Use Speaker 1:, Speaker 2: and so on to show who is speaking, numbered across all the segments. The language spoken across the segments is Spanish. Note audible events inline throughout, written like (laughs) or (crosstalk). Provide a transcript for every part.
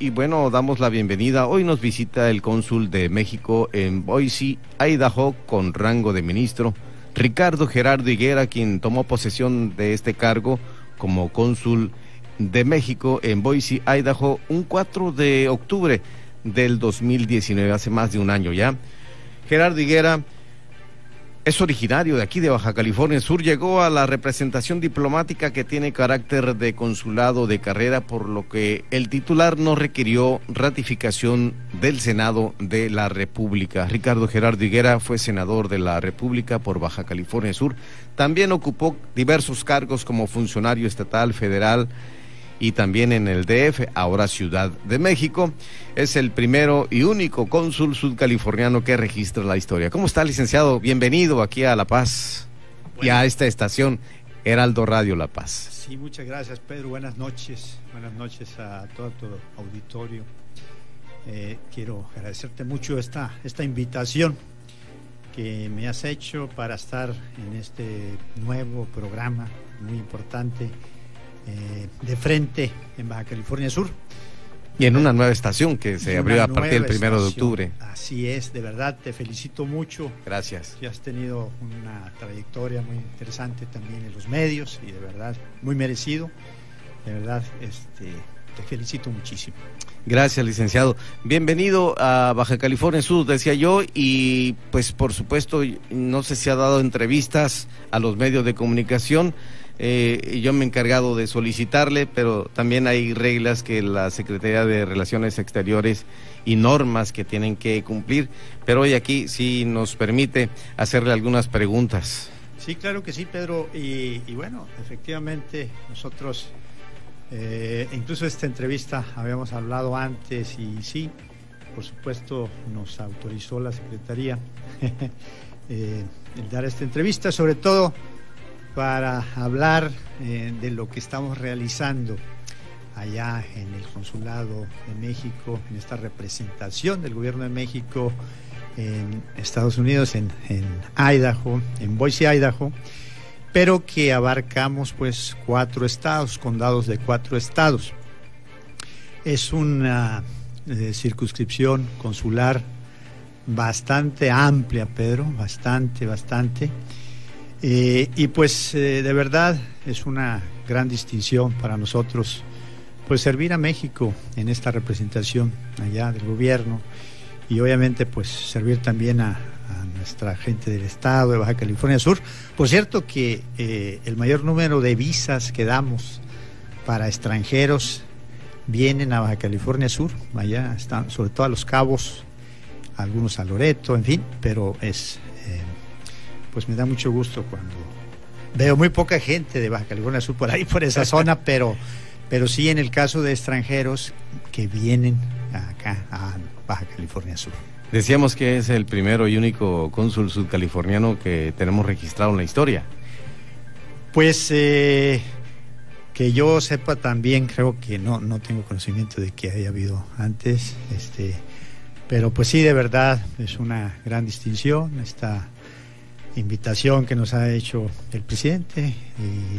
Speaker 1: y bueno, damos la bienvenida. Hoy nos visita el cónsul de México en Boise, Idaho, con rango de ministro, Ricardo Gerardo Higuera, quien tomó posesión de este cargo como cónsul de México en Boise, Idaho, un 4 de octubre del 2019, hace más de un año ya. Gerardo Higuera es originario de aquí de Baja California Sur, llegó a la representación diplomática que tiene carácter de consulado de carrera, por lo que el titular no requirió ratificación del Senado de la República. Ricardo Gerardo Higuera fue senador de la República por Baja California Sur. También ocupó diversos cargos como funcionario estatal, federal, y también en el DF, ahora Ciudad de México. Es el primero y único cónsul sudcaliforniano que registra la historia. ¿Cómo está, licenciado? Bienvenido aquí a La Paz y a esta estación Heraldo Radio La Paz.
Speaker 2: Sí, muchas gracias, Pedro. Buenas noches. Buenas noches a todo tu auditorio. Eh, quiero agradecerte mucho esta, esta invitación que me has hecho para estar en este nuevo programa muy importante eh, de frente en Baja California Sur.
Speaker 1: Y en una nueva estación que se abrió a partir del primero de octubre.
Speaker 2: Así es, de verdad, te felicito mucho.
Speaker 1: Gracias.
Speaker 2: Ya has tenido una trayectoria muy interesante también en los medios y de verdad, muy merecido. De verdad, este, te felicito muchísimo.
Speaker 1: Gracias, licenciado. Bienvenido a Baja California Sur, decía yo, y pues por supuesto, no sé si ha dado entrevistas a los medios de comunicación. Eh, yo me he encargado de solicitarle, pero también hay reglas que la Secretaría de Relaciones Exteriores y normas que tienen que cumplir, pero hoy aquí sí nos permite hacerle algunas preguntas.
Speaker 2: Sí, claro que sí, Pedro, y, bueno, efectivamente nosotros, eh, incluso esta entrevista habíamos hablado antes y sí, por supuesto nos autorizó la Secretaría (laughs) eh, el dar esta entrevista, sobre todo para hablar eh, de lo que estamos realizando allá en el Consulado de México, en esta representación del Gobierno de México en Estados Unidos, en, Idaho, en Boise, Idaho, pero que abarcamos pues cuatro estados, condados de cuatro estados. Es una eh, circunscripción consular bastante amplia, Pedro, bastante, bastante eh, y pues eh, de verdad es una gran distinción para nosotros pues servir a México en esta representación allá del gobierno y obviamente pues servir también a, nuestra gente del estado de Baja California Sur. Por cierto que eh, el mayor número de visas que damos para extranjeros vienen a Baja California Sur, allá están sobre todo a Los Cabos, algunos a Loreto, en fin, pero es pues me da mucho gusto cuando veo muy poca gente de Baja California Sur por ahí, por esa (laughs) zona, pero, pero sí en el caso de extranjeros que vienen acá a Baja California Sur.
Speaker 1: Decíamos que es el primero y único cónsul sudcaliforniano que tenemos registrado en la historia.
Speaker 2: Pues eh, que yo sepa también, creo que no, no tengo conocimiento de que haya habido antes, este, pero pues sí, de verdad, es una gran distinción, esta invitación que nos ha hecho el presidente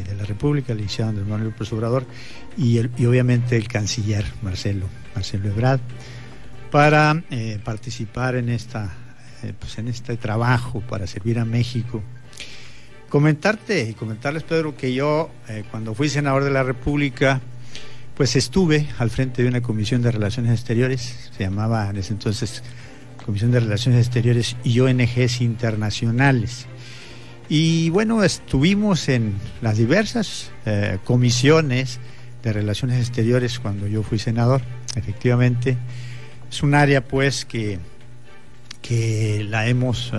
Speaker 2: de la República, el licenciado Andrés Manuel López Obrador, y, obviamente el canciller Marcelo, Marcelo Ebrard, para eh, participar en, esta, eh, pues en este trabajo para servir a México. Comentarte y comentarles, Pedro, que yo eh, cuando fui senador de la República, pues estuve al frente de una comisión de relaciones exteriores, se llamaba en ese entonces Comisión de Relaciones Exteriores y ONGs internacionales. Y bueno, estuvimos en las diversas eh, comisiones de Relaciones Exteriores cuando yo fui senador. Efectivamente, es un área pues que, que la hemos eh,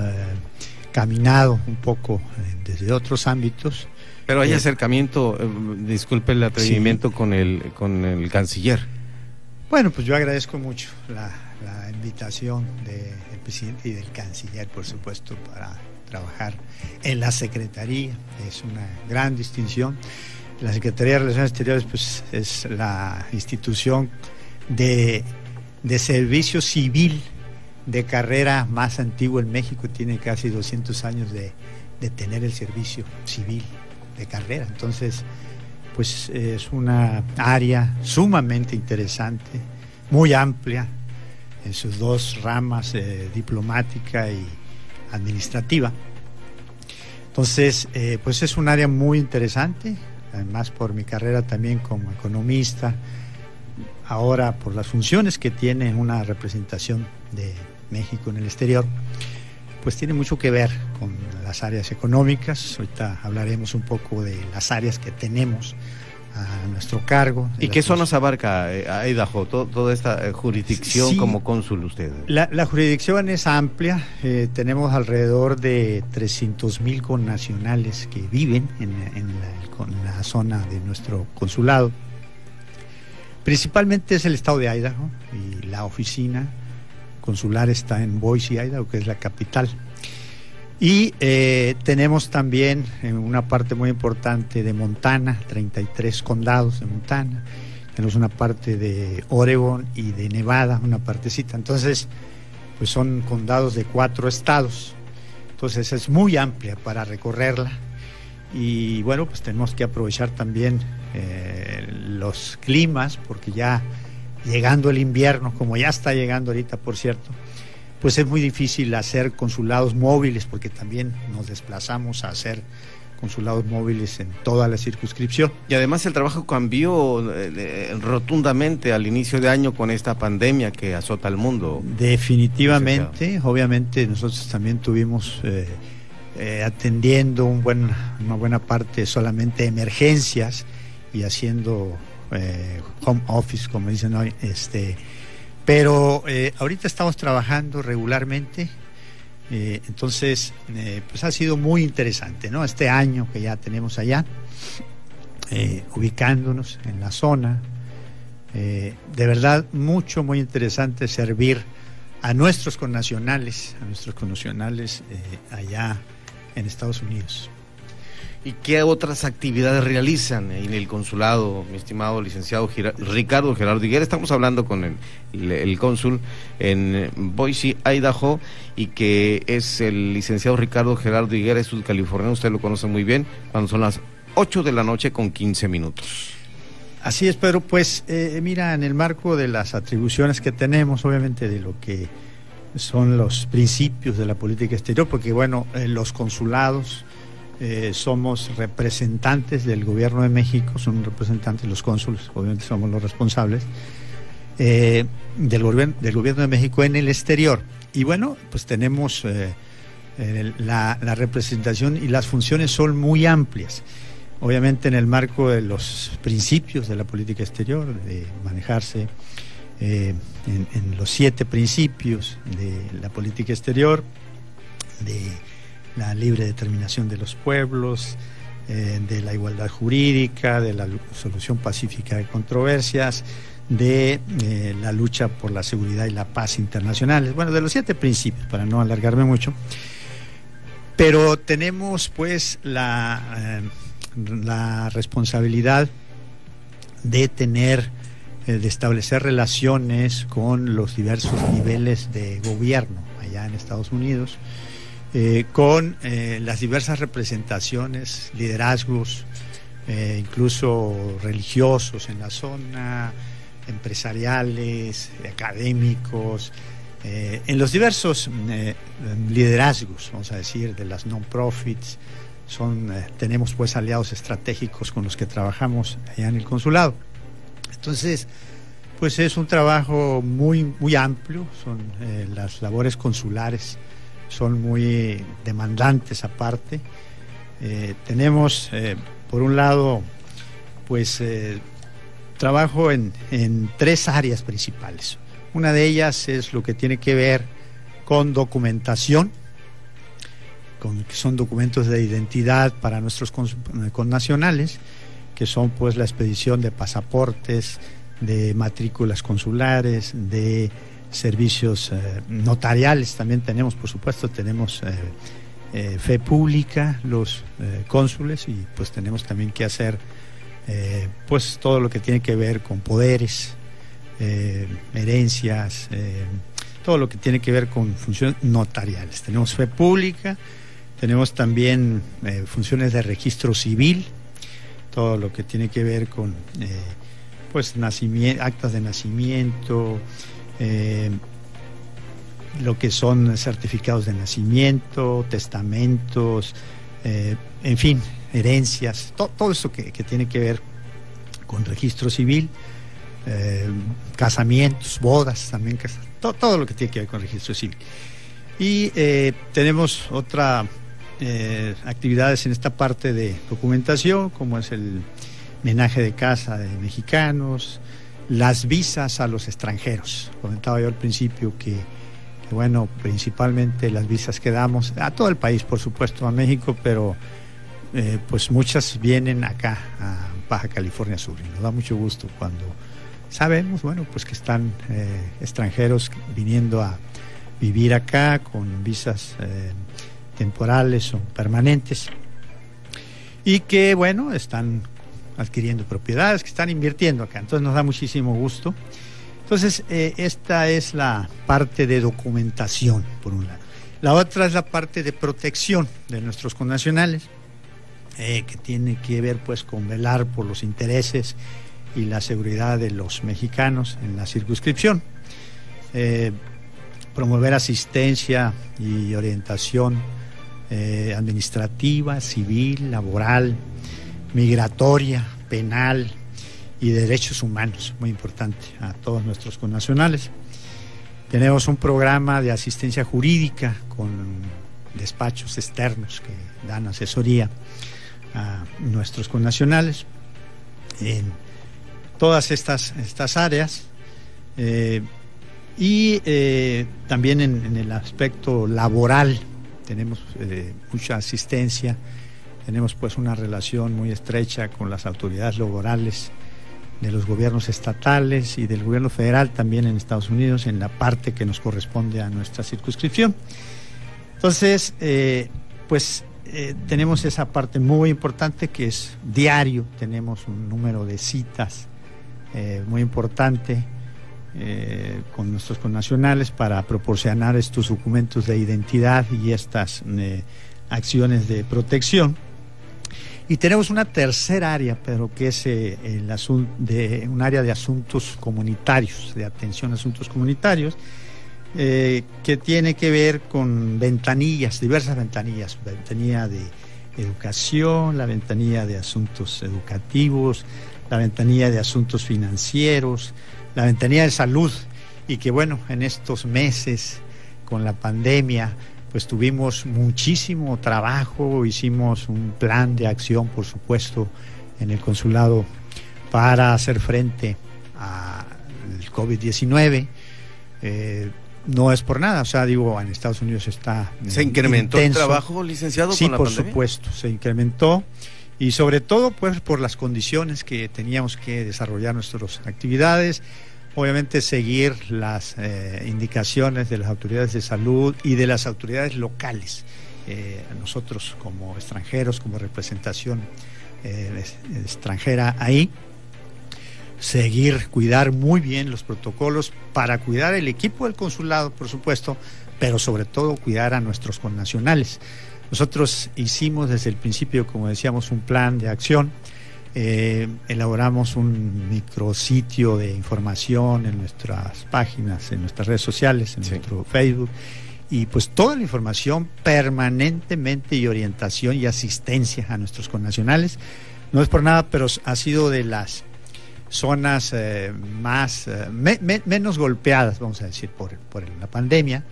Speaker 2: caminado un poco eh, desde otros ámbitos.
Speaker 1: Pero hay acercamiento, disculpe el atrevimiento con, el, con el canciller.
Speaker 2: Bueno, pues yo agradezco mucho la, la invitación del presidente y del canciller, por supuesto, para trabajar en la Secretaría. Es una gran distinción. La Secretaría de Relaciones Exteriores pues, es la institución de, de servicio civil de carrera más antigua en México. Tiene casi 200 años de, de tener el servicio civil de carrera. Entonces, pues es una área sumamente interesante muy amplia en sus dos ramas, diplomática y administrativa. Entonces, pues es un área muy interesante, además por mi carrera también como economista, ahora por las funciones que tiene una representación de México en el exterior, pues tiene mucho que ver con las áreas económicas. Ahorita hablaremos un poco de las áreas que tenemos a nuestro cargo.
Speaker 1: ¿Y qué zonas abarca eh, Idaho, toda esta eh, jurisdicción como cónsul usted?
Speaker 2: La, jurisdicción es amplia, eh, tenemos alrededor de 300 mil connacionales que viven en, la, zona de nuestro consulado. Principalmente es el estado de Idaho y la oficina consular está en Boise, Idaho, que es la capital. Y eh, tenemos también en una parte muy importante de Montana, 33 condados de Montana. Tenemos una parte de Oregon y de Nevada, una partecita. Entonces, pues son condados de cuatro estados. Entonces es muy amplia para recorrerla. Y bueno, pues tenemos que aprovechar también eh, los climas, porque ya llegando el invierno, como ya está llegando ahorita, por cierto, pues es muy difícil hacer consulados móviles porque también nos desplazamos a hacer consulados móviles en toda la circunscripción.
Speaker 1: Y además el trabajo cambió eh, rotundamente al inicio de año con esta pandemia que azota al mundo.
Speaker 2: Definitivamente, obviamente nosotros también tuvimos eh, eh, atendiendo un buen, una buena parte solamente emergencias y haciendo home office, como dicen hoy, este pero eh, ahorita estamos trabajando regularmente, eh, entonces eh, pues ha sido muy interesante, ¿no? Este año que ya tenemos allá, ubicándonos en la zona, de verdad mucho, muy interesante servir a nuestros connacionales, a nuestros connacionales allá en Estados Unidos.
Speaker 1: ¿Y qué otras actividades realizan en el consulado, mi estimado licenciado Ricardo Gerardo Higuera? Estamos hablando con el, cónsul en Boise, Idaho, y que es el licenciado Ricardo Gerardo Higuera, es sudcaliforniano, usted lo conoce muy bien, cuando son las 8 de la noche con 15 minutos.
Speaker 2: Así es, Pedro. Pues eh, mira, en el marco de las atribuciones que tenemos, obviamente de lo que son los principios de la política exterior, porque bueno, eh, los consulados eh, somos representantes del gobierno de México, son representantes los cónsules, obviamente somos los responsables, eh, del, gobierno, del gobierno de México en el exterior. Y bueno, pues tenemos eh, la, representación y las funciones son muy amplias. Obviamente en el marco de los principios de la política exterior, de manejarse en, en los siete principios de la política exterior, de la libre determinación de los pueblos, eh, de la igualdad jurídica, de la solución pacífica de controversias, de eh, la lucha por la seguridad y la paz internacionales. Bueno, de los siete principios, para no alargarme mucho. Pero tenemos pues la, eh, la responsabilidad de tener, de establecer relaciones con los diversos niveles de gobierno allá en Estados Unidos eh, con eh, las diversas representaciones, liderazgos, eh, incluso religiosos en la zona, empresariales, académicos, en los diversos liderazgos, vamos a decir, de las non-profits. Son, tenemos pues aliados estratégicos con los que trabajamos allá en el consulado. Entonces, pues es un trabajo muy, muy amplio, son las labores consulares son muy demandantes aparte. Eh, tenemos, eh, por un lado, pues eh, trabajo en, tres áreas principales. Una de ellas es lo que tiene que ver con documentación, con, que son documentos de identidad para nuestros connacionales, que son pues la expedición de pasaportes, de matrículas consulares, de servicios eh, notariales también tenemos, por supuesto, tenemos eh, eh, fe pública, los cónsules, y pues tenemos también que hacer pues todo lo que tiene que ver con poderes, herencias, todo lo que tiene que ver con funciones notariales. Tenemos fe pública, tenemos también funciones de registro civil, todo lo que tiene que ver con pues nacimiento, actas de nacimiento, eh, lo que son certificados de nacimiento, testamentos, eh, en fin, herencias, todo eso que, tiene que ver con registro civil, eh, casamientos, bodas, también todo, lo que tiene que ver con registro civil. Y tenemos otra actividades en esta parte de documentación, como es el menaje de casa de mexicanos, las visas a los extranjeros. Comentaba yo al principio que, bueno, principalmente las visas que damos a todo el país, por supuesto, a México, pero eh, pues muchas vienen acá, a Baja California Sur, y nos da mucho gusto cuando sabemos, bueno, pues que están eh, extranjeros viniendo a vivir acá con visas eh, temporales o permanentes y que, bueno, están adquiriendo propiedades, que están invirtiendo acá. Entonces nos da muchísimo gusto. Entonces, eh, esta es la parte de documentación, por un lado. La otra es la parte de protección de nuestros connacionales, eh, que tiene que ver pues con velar por los intereses y la seguridad de los mexicanos en la circunscripción. Eh, promover asistencia y orientación administrativa, civil, laboral, migratoria, penal y derechos humanos, muy importante a todos nuestros connacionales. Tenemos un programa de asistencia jurídica con despachos externos que dan asesoría a nuestros connacionales en todas estas, estas áreas eh, y eh, también en, el aspecto laboral tenemos eh, mucha asistencia tenemos pues una relación muy estrecha con las autoridades laborales de los gobiernos estatales y del gobierno federal también en Estados Unidos en la parte que nos corresponde a nuestra circunscripción. Entonces, eh, pues eh, tenemos esa parte muy importante que es diario, tenemos un número de citas eh, muy importante con nuestros connacionales para proporcionar estos documentos de identidad y estas acciones de protección. Y tenemos una tercera área, pero que es eh, el de, un área de asuntos comunitarios, de atención a asuntos comunitarios, eh, que tiene que ver con ventanillas, diversas ventanillas, ventanilla de educación, la ventanilla de asuntos educativos, la ventanilla de asuntos financieros, la ventanilla de salud, y que bueno, en estos meses con la pandemia, pues tuvimos muchísimo trabajo, hicimos un plan de acción, por supuesto, en el consulado para hacer frente al COVID-19. Eh, no es por nada, o sea, digo, en Estados Unidos está...
Speaker 1: ¿Se incrementó el trabajo, licenciado?
Speaker 2: Sí, por supuesto, se incrementó y sobre todo pues por las condiciones que teníamos que desarrollar nuestras actividades obviamente seguir las eh, indicaciones de las autoridades de salud y de las autoridades locales. Eh, nosotros como extranjeros, como representación eh, extranjera ahí, seguir, cuidar muy bien los protocolos para cuidar el equipo del consulado, por supuesto, pero sobre todo cuidar a nuestros connacionales. Nosotros hicimos desde el principio, como decíamos, un plan de acción eh, elaboramos un micrositio de información en nuestras páginas, en nuestras redes sociales, en nuestro Facebook. Y pues toda la información permanentemente y orientación y asistencia a nuestros connacionales. No es por nada, pero ha sido de las zonas eh, más eh, menos golpeadas, vamos a decir, por, por la pandemia.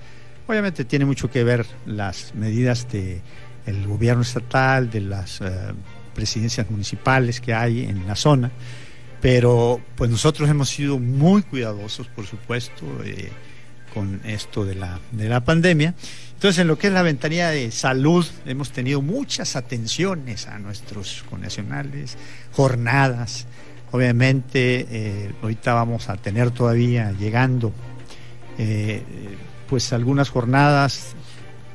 Speaker 2: Obviamente tiene mucho que ver las medidas del el gobierno estatal, de las presidencias municipales que hay en la zona, pero pues nosotros hemos sido muy cuidadosos, por supuesto, eh, con esto de la, de la pandemia. Entonces, en lo que es la ventanilla de salud, hemos tenido muchas atenciones a nuestros connacionales, jornadas. Obviamente, eh, ahorita vamos a tener todavía llegando, eh, pues algunas jornadas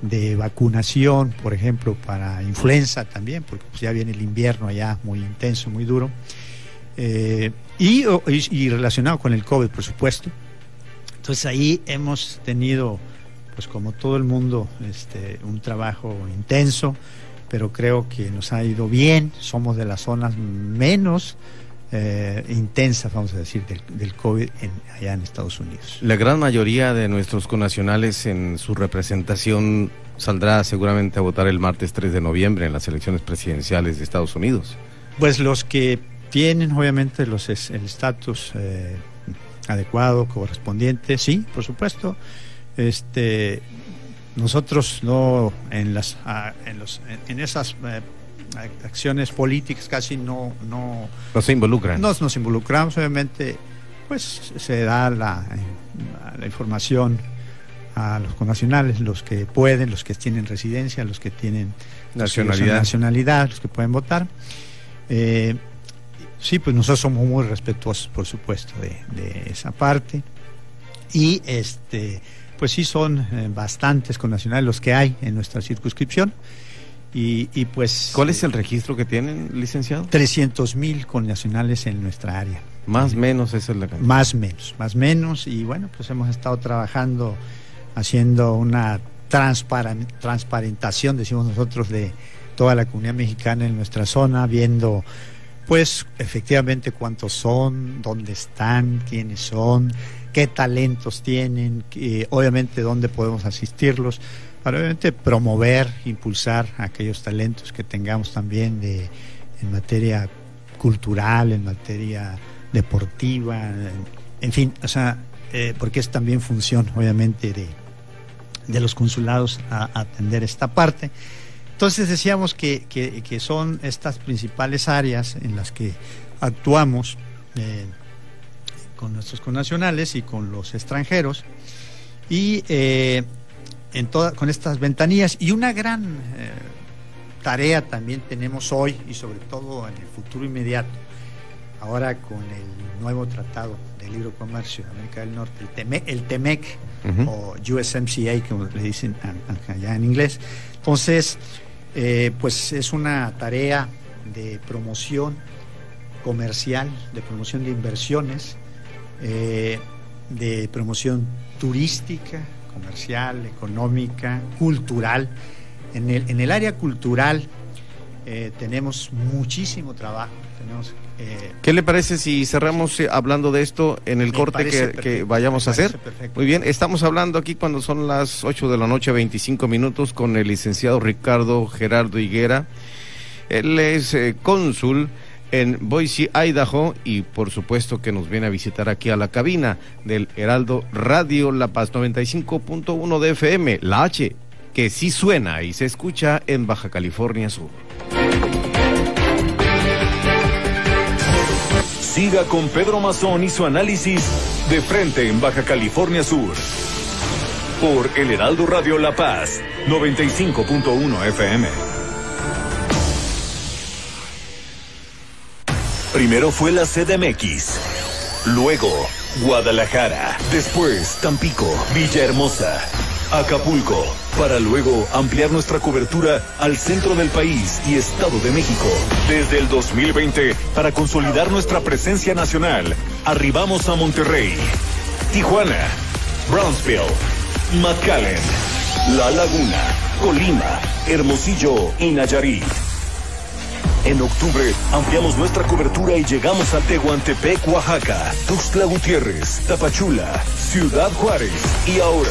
Speaker 2: de vacunación, por ejemplo, para influenza también, porque pues, ya viene el invierno allá muy intenso, muy duro, eh, y, relacionado con el COVID, por supuesto. Entonces ahí hemos tenido, pues como todo el mundo, este, un trabajo intenso, pero creo que nos ha ido bien, somos de las zonas menos eh, intensas, vamos a decir, del, del COVID allá en Estados Unidos.
Speaker 1: La gran mayoría de nuestros connacionales en su representación saldrá seguramente a votar el martes 3 de noviembre en las elecciones presidenciales de Estados Unidos.
Speaker 2: Pues los que tienen obviamente los, el estatus eh, adecuado, correspondiente, sí, por supuesto. Este, nosotros no en las en, los, en esas eh, acciones políticas casi no no,
Speaker 1: no se involucran.
Speaker 2: Nos, nos involucramos obviamente, pues se da la, la información a los connacionales, los que pueden, los que tienen residencia, los que tienen
Speaker 1: nacionalidad,
Speaker 2: nacionalidad los que pueden votar. Eh, sí, pues nosotros somos muy respetuosos, por supuesto, de, de esa parte. Y este, pues sí son eh, bastantes connacionales los que hay en nuestra circunscripción. Y, y pues...
Speaker 1: ¿Cuál es el registro que tienen, licenciado?
Speaker 2: 300 mil connacionales en nuestra área.
Speaker 1: Más o menos esa es la cantidad.
Speaker 2: Más menos, más menos. Y bueno, pues hemos estado trabajando haciendo una transparentación, decimos nosotros, de toda la comunidad mexicana en nuestra zona, viendo pues efectivamente cuántos son, dónde están, quiénes son, qué talentos tienen, obviamente dónde podemos asistirlos, para obviamente promover, impulsar aquellos talentos que tengamos también de, en materia cultural, en materia deportiva, en, fin, o sea, eh, porque es también función obviamente de, de los consulados a, atender esta parte. Entonces decíamos que, que, son estas principales áreas en las que actuamos eh, con nuestros connacionales y con los extranjeros y eh, en toda, con estas ventanillas y una gran eh, tarea también tenemos hoy y sobre todo en el futuro inmediato ahora con el nuevo tratado de libre comercio de América del Norte el, TEMEC, el TEMEC o USMCA, como le dicen allá en inglés. Entonces, eh, pues es una tarea de promoción comercial, de promoción de inversiones, eh, de promoción turística, comercial, económica, cultural. En el, en el área cultural eh, tenemos muchísimo trabajo, tenemos
Speaker 1: eh, ¿Qué le parece si cerramos eh, hablando de esto en el corte que, vayamos a hacer? Muy bien, estamos hablando aquí cuando son las 8 de la noche, 25 minutos, con el licenciado Ricardo Gerardo Higuera. Él es eh, cónsul en Boise, Idaho, y por supuesto que nos viene a visitar aquí a la cabina del Heraldo Radio La Paz 95.1 de FM, la H, que sí suena y se escucha en Baja California Sur.
Speaker 3: Siga con Pedro Mazón y su análisis de frente en Baja California Sur. Por El Heraldo Radio La Paz, 95.1 FM. Primero fue la CDMX, luego Guadalajara, después Tampico, Villahermosa, Acapulco, para luego ampliar nuestra cobertura al centro del país y Estado de México. Desde el 2020, para consolidar nuestra presencia nacional, arribamos a Monterrey, Tijuana, Brownsville, McAllen, La Laguna, Colima, Hermosillo y Nayarit. En octubre ampliamos nuestra cobertura y llegamos a Tehuantepec, Oaxaca, Tuxtla Gutiérrez, Tapachula, Ciudad Juárez y ahora,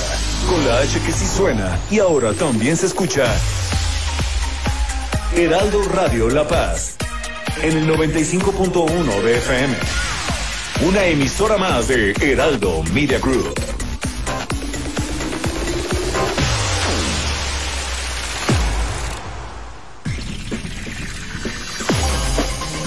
Speaker 3: con la H que sí suena y ahora también se escucha, Heraldo Radio La Paz, en el 95.1 de FM. Una emisora más de Heraldo Media Group.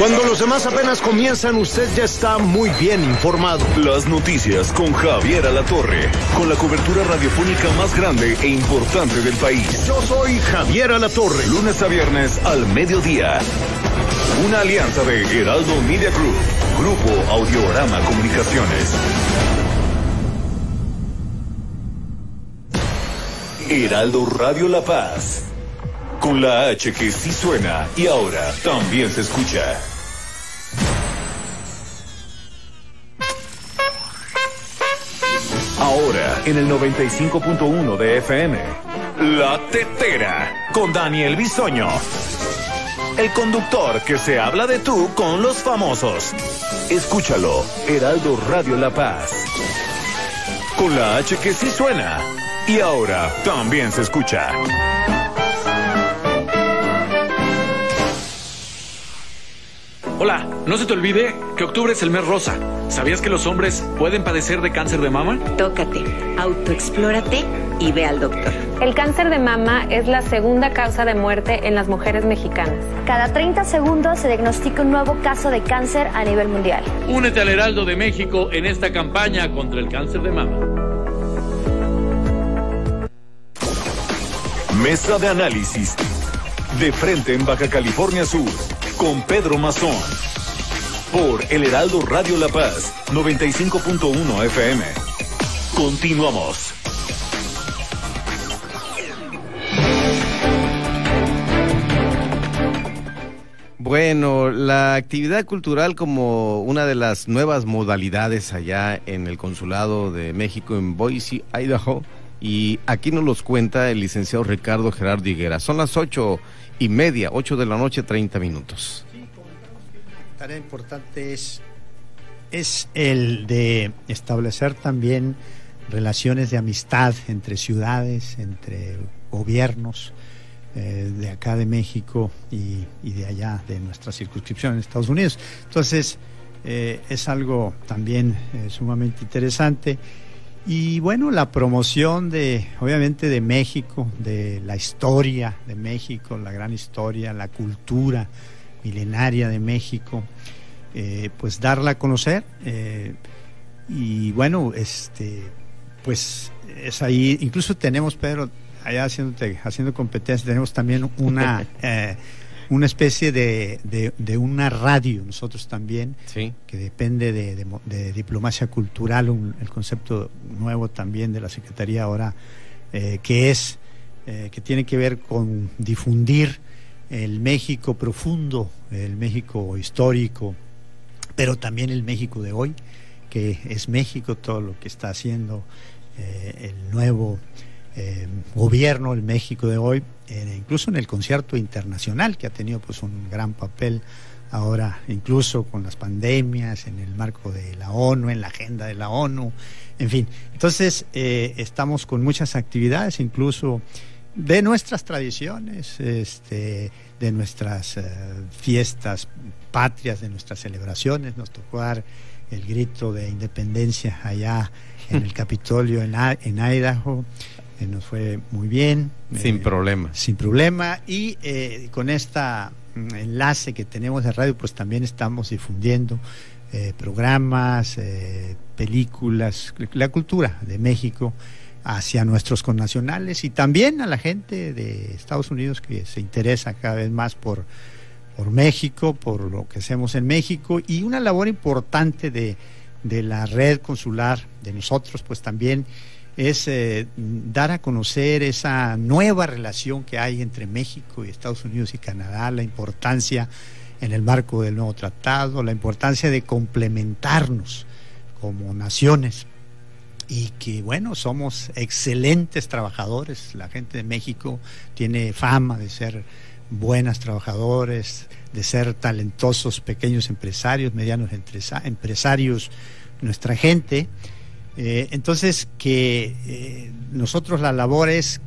Speaker 4: Cuando los demás apenas comienzan, usted ya está muy bien informado.
Speaker 3: Las noticias con Javier Alatorre, con la cobertura radiofónica más grande e importante del país.
Speaker 4: Yo soy Javier Alatorre.
Speaker 3: Lunes a viernes al mediodía. Una alianza de Heraldo Media Group, Grupo Audiorama Comunicaciones. Heraldo Radio La Paz. Con la H que sí suena y ahora también se escucha. Ahora en el 95.1 de FM. La Tetera con Daniel Bisoño. El conductor que se habla de tú con los famosos. Escúchalo, Heraldo Radio La Paz. Con la H que sí suena y ahora también se escucha.
Speaker 5: Hola, no se te olvide que octubre es el mes rosa. ¿Sabías que los hombres pueden padecer de cáncer de mama?
Speaker 6: Tócate, autoexplórate y ve al doctor.
Speaker 7: El cáncer de mama es la segunda causa de muerte en las mujeres mexicanas.
Speaker 8: Cada 30 segundos se diagnostica un nuevo caso de cáncer a nivel mundial.
Speaker 9: Únete al Heraldo de México en esta campaña contra el cáncer de mama.
Speaker 3: Mesa de análisis. De frente en Baja California Sur con Pedro Mazón. Por El Heraldo Radio La Paz, 95.1 FM. Continuamos.
Speaker 1: Bueno, la actividad cultural como una de las nuevas modalidades allá en el Consulado de México en Boise, Idaho, y aquí nos los cuenta el licenciado Ricardo Gerardo Higuera. Son las ocho y media, 8 de la noche, 30 minutos.
Speaker 2: Sí, tarea importante es, es el de establecer también relaciones de amistad entre ciudades, entre gobiernos eh, de acá de México y, y, de allá, de nuestra circunscripción en Estados Unidos. Entonces, eh, es algo también eh, sumamente interesante. Y bueno, la promoción de, obviamente, de México, de la historia de México, la gran historia, la cultura milenaria de México, eh, pues darla a conocer. Eh, y bueno, este, pues es ahí, incluso tenemos, Pedro, allá haciéndote, haciendo competencia, tenemos también una... (laughs) Eh, una especie de, de, de, una radio, nosotros también,
Speaker 1: sí.
Speaker 2: que depende de, de diplomacia cultural, un, el concepto nuevo también de la Secretaría ahora, eh, que es, eh, que tiene que ver con difundir el México profundo, el México histórico, pero también el México de hoy, que es México, todo lo que está haciendo eh, el nuevo eh, gobierno, el México de hoy, eh, incluso en el concierto internacional, que ha tenido pues un gran papel ahora, incluso con las pandemias, en el marco de la ONU, en la agenda de la ONU, en fin. Entonces, eh, estamos con muchas actividades, incluso de nuestras tradiciones, este, de nuestras uh, fiestas patrias, de nuestras celebraciones. Nos tocó dar el grito de independencia allá en el (laughs) Capitolio en, en Idaho eh, nos fue muy bien.
Speaker 1: Sin
Speaker 2: eh,
Speaker 1: problema.
Speaker 2: Sin problema. Y eh, con este enlace que tenemos de radio, pues también estamos difundiendo eh, programas, películas, la cultura de México hacia nuestros connacionales y también a la gente de Estados Unidos que se interesa cada vez más por, por México, por lo que hacemos en México y una labor importante de, de la red consular de nosotros, pues también es eh, dar a conocer esa nueva relación que hay entre México y Estados Unidos y Canadá, la importancia en el marco del nuevo tratado, la importancia de complementarnos como naciones y que bueno, somos excelentes trabajadores, la gente de México tiene fama de ser buenas trabajadores, de ser talentosos pequeños empresarios, medianos empresarios, nuestra gente. Eh, entonces, que eh, nosotros la labor es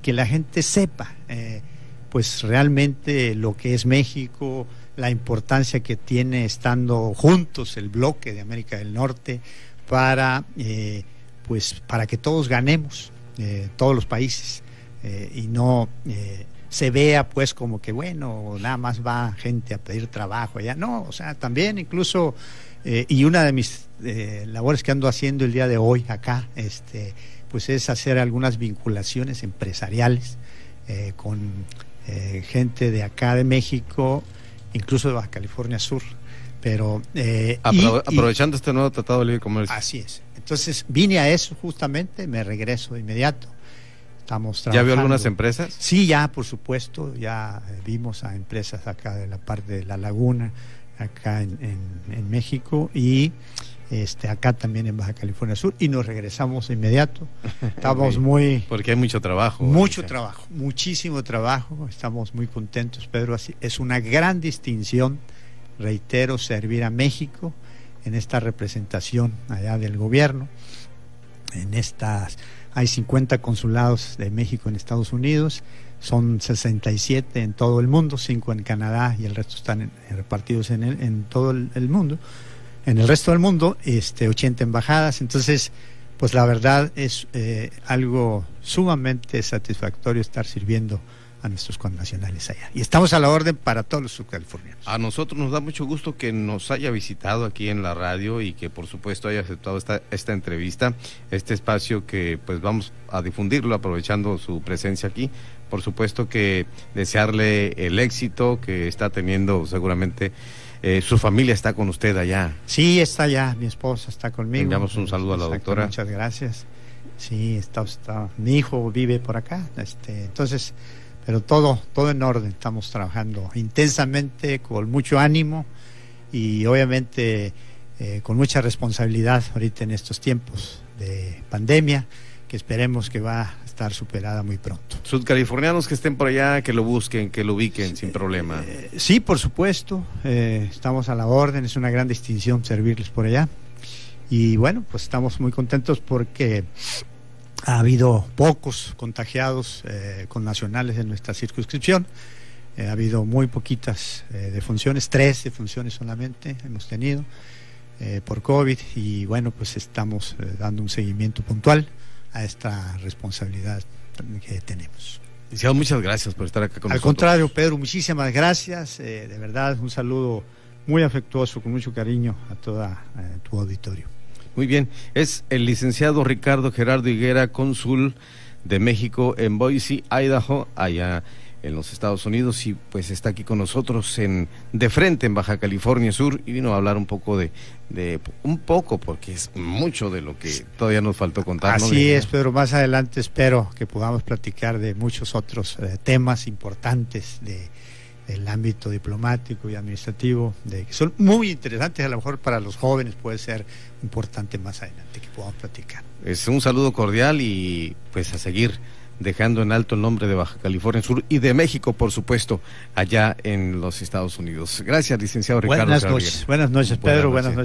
Speaker 2: que la gente sepa, eh, pues realmente lo que es México, la importancia que tiene estando juntos el bloque de América del Norte para, pues, para que todos ganemos, todos los países y no se vea pues como que bueno, nada más va gente a pedir trabajo allá. No, o sea, también incluso, y una de mis labores que ando haciendo el día de hoy acá, este, pues es hacer algunas vinculaciones empresariales con gente de acá de México, incluso de Baja California Sur. Pero
Speaker 1: aprovechando este nuevo tratado de libre comercio.
Speaker 2: Así es. Entonces vine a eso justamente, me regreso de inmediato. Estamos
Speaker 1: ¿Ya vio algunas empresas?
Speaker 2: Sí, ya, por supuesto, ya vimos a empresas acá de la parte de la laguna, acá en, México y este, acá también en Baja California Sur y nos regresamos de inmediato. (laughs) Estamos muy...
Speaker 1: Porque hay mucho trabajo.
Speaker 2: Mucho trabajo, muchísimo trabajo. Estamos muy contentos, Pedro. Así, es una gran distinción, reitero, servir a México en esta representación allá del gobierno. En estas hay 50 consulados de México en Estados Unidos, son 67 en todo el mundo, 5 en Canadá y el resto están repartidos en, en todo el, mundo. En el resto del mundo, este, 80 embajadas. Entonces, pues la verdad es eh, algo sumamente satisfactorio estar sirviendo a nuestros connacionales allá. Y estamos a la orden para todos los subcalifornianos.
Speaker 1: A nosotros nos da mucho gusto que nos haya visitado aquí en la radio y que por supuesto haya aceptado esta, esta entrevista, este espacio que pues vamos a difundirlo aprovechando su presencia aquí. Por supuesto que desearle el éxito que está teniendo seguramente. Eh, su familia está con usted allá.
Speaker 2: Sí, está allá, mi esposa está conmigo.
Speaker 1: Enviamos un saludo a la doctora.
Speaker 2: Muchas gracias. Sí, está, está, mi hijo vive por acá. Este, entonces, pero todo, todo en orden, estamos trabajando intensamente, con mucho ánimo y obviamente eh, con mucha responsabilidad ahorita en estos tiempos de pandemia, que esperemos que va a estar superada muy pronto.
Speaker 1: Sudcalifornianos que estén por allá, que lo busquen, que lo ubiquen sin problema.
Speaker 2: Eh, sí, por supuesto, eh, estamos a la orden, es una gran distinción servirles por allá. Y bueno, pues estamos muy contentos porque ha habido pocos contagiados eh, con nacionales en nuestra circunscripción. Ha habido muy poquitas defunciones, tres defunciones solamente hemos tenido por COVID y bueno, pues estamos dando un seguimiento puntual a esta responsabilidad que tenemos.
Speaker 1: muchas gracias por estar acá con
Speaker 2: nosotros. Al contrario, Pedro, muchísimas gracias. de verdad, un saludo muy afectuoso, con mucho cariño a toda tu auditorio.
Speaker 1: Muy bien, es el licenciado Ricardo Gerardo Higuera, cónsul de México en Boise, Idaho, allá en los Estados Unidos y pues está aquí con nosotros en de frente en Baja California Sur y vino a hablar un poco de, de un poco porque es mucho de lo que todavía nos faltó contar.
Speaker 2: Así es, Pedro, más adelante espero que podamos platicar de muchos otros eh, temas importantes de el ámbito diplomático y administrativo, de, que son muy interesantes, a lo mejor para los jóvenes puede ser importante más adelante que podamos platicar.
Speaker 1: Es un saludo cordial y pues a seguir dejando en alto el nombre de Baja California Sur y de México, por supuesto, allá en los Estados Unidos. Gracias, licenciado Ricardo.
Speaker 2: Buenas noches, buenas noches, Pedro, buenas noches.